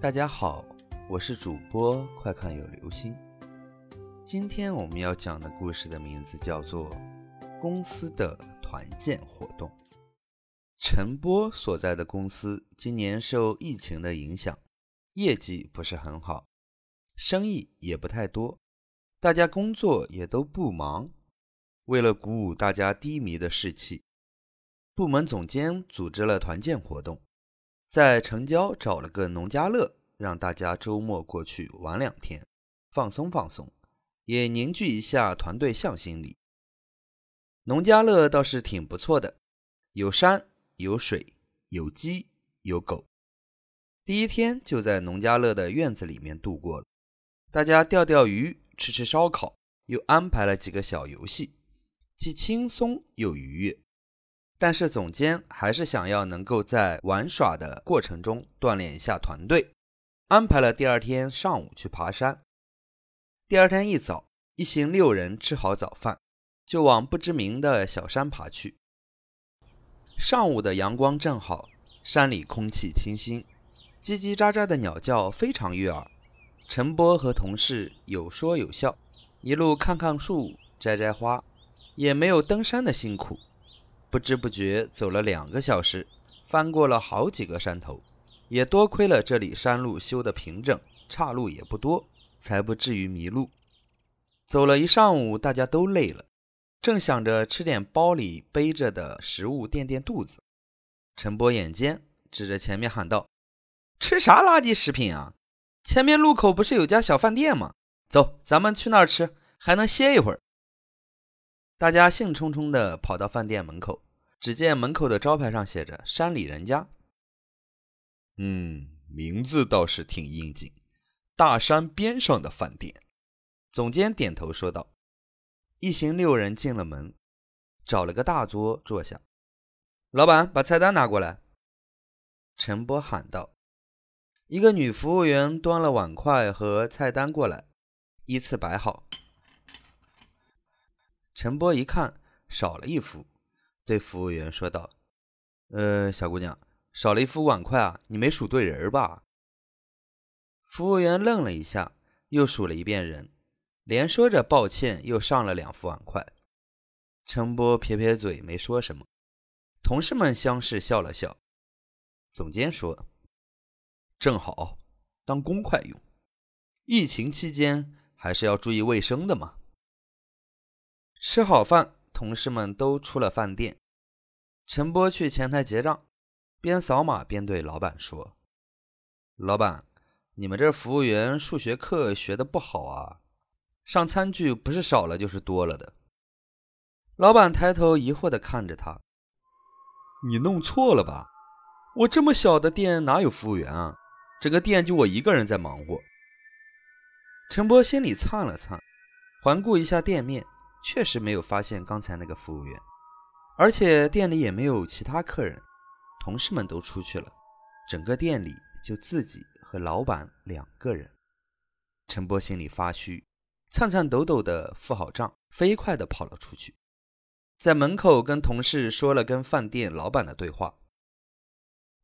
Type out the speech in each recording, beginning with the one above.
大家好，我是主播快看有流星。今天我们要讲的故事的名字叫做《公司的团建活动》。陈波所在的公司今年受疫情的影响，业绩不是很好，生意也不太多，大家工作也都不忙。为了鼓舞大家低迷的士气，部门总监组织了团建活动。在城郊找了个农家乐，让大家周末过去玩两天，放松放松，也凝聚一下团队向心力。农家乐倒是挺不错的，有山有水有鸡有狗。第一天就在农家乐的院子里面度过了，大家钓钓鱼，吃吃烧烤，又安排了几个小游戏，既轻松又愉悦。但是总监还是想要能够在玩耍的过程中锻炼一下团队，安排了第二天上午去爬山。第二天一早，一行六人吃好早饭，就往不知名的小山爬去。上午的阳光正好，山里空气清新，叽叽喳喳的鸟叫非常悦耳。陈波和同事有说有笑，一路看看树，摘摘花，也没有登山的辛苦。不知不觉走了两个小时，翻过了好几个山头，也多亏了这里山路修得平整，岔路也不多，才不至于迷路。走了一上午，大家都累了，正想着吃点包里背着的食物垫垫肚子，陈波眼尖，指着前面喊道：“吃啥垃圾食品啊？前面路口不是有家小饭店吗？走，咱们去那儿吃，还能歇一会儿。”大家兴冲冲地跑到饭店门口，只见门口的招牌上写着“山里人家”。嗯，名字倒是挺应景，“大山边上的饭店”。总监点头说道。一行六人进了门，找了个大桌坐下。老板，把菜单拿过来。陈波喊道。一个女服务员端了碗筷和菜单过来，依次摆好。陈波一看少了一副，对服务员说道：“呃，小姑娘，少了一副碗筷啊，你没数对人吧？”服务员愣了一下，又数了一遍人，连说着抱歉，又上了两副碗筷。陈波撇撇嘴，没说什么。同事们相视笑了笑。总监说：“正好当公筷用，疫情期间还是要注意卫生的嘛。”吃好饭，同事们都出了饭店。陈波去前台结账，边扫码边对老板说：“老板，你们这服务员数学课学的不好啊，上餐具不是少了就是多了的。”老板抬头疑惑的看着他：“你弄错了吧？我这么小的店哪有服务员啊？整个店就我一个人在忙活。”陈波心里颤了颤，环顾一下店面。确实没有发现刚才那个服务员，而且店里也没有其他客人，同事们都出去了，整个店里就自己和老板两个人。陈波心里发虚，颤颤抖抖的付好账，飞快的跑了出去，在门口跟同事说了跟饭店老板的对话。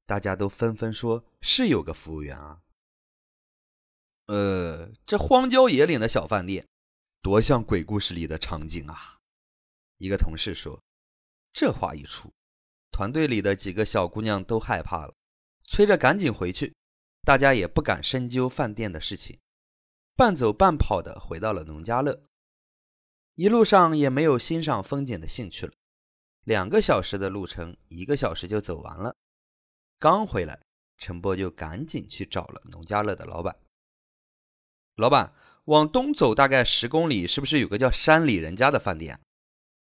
大家都纷纷说是有个服务员啊，呃，这荒郊野岭的小饭店。多像鬼故事里的场景啊！一个同事说：“这话一出，团队里的几个小姑娘都害怕了，催着赶紧回去。大家也不敢深究饭店的事情，半走半跑的回到了农家乐。一路上也没有欣赏风景的兴趣了。两个小时的路程，一个小时就走完了。刚回来，陈波就赶紧去找了农家乐的老板。老板。”往东走大概十公里，是不是有个叫山里人家的饭店？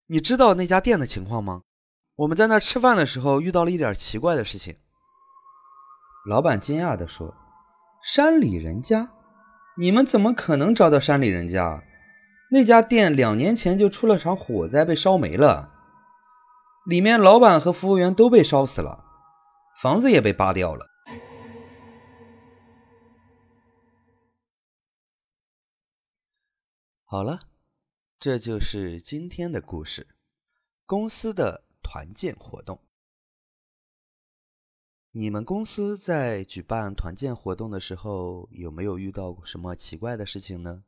你知道那家店的情况吗？我们在那儿吃饭的时候遇到了一点奇怪的事情。老板惊讶地说：“山里人家？你们怎么可能找到山里人家？那家店两年前就出了场火灾，被烧没了，里面老板和服务员都被烧死了，房子也被扒掉了。”好了，这就是今天的故事。公司的团建活动，你们公司在举办团建活动的时候，有没有遇到什么奇怪的事情呢？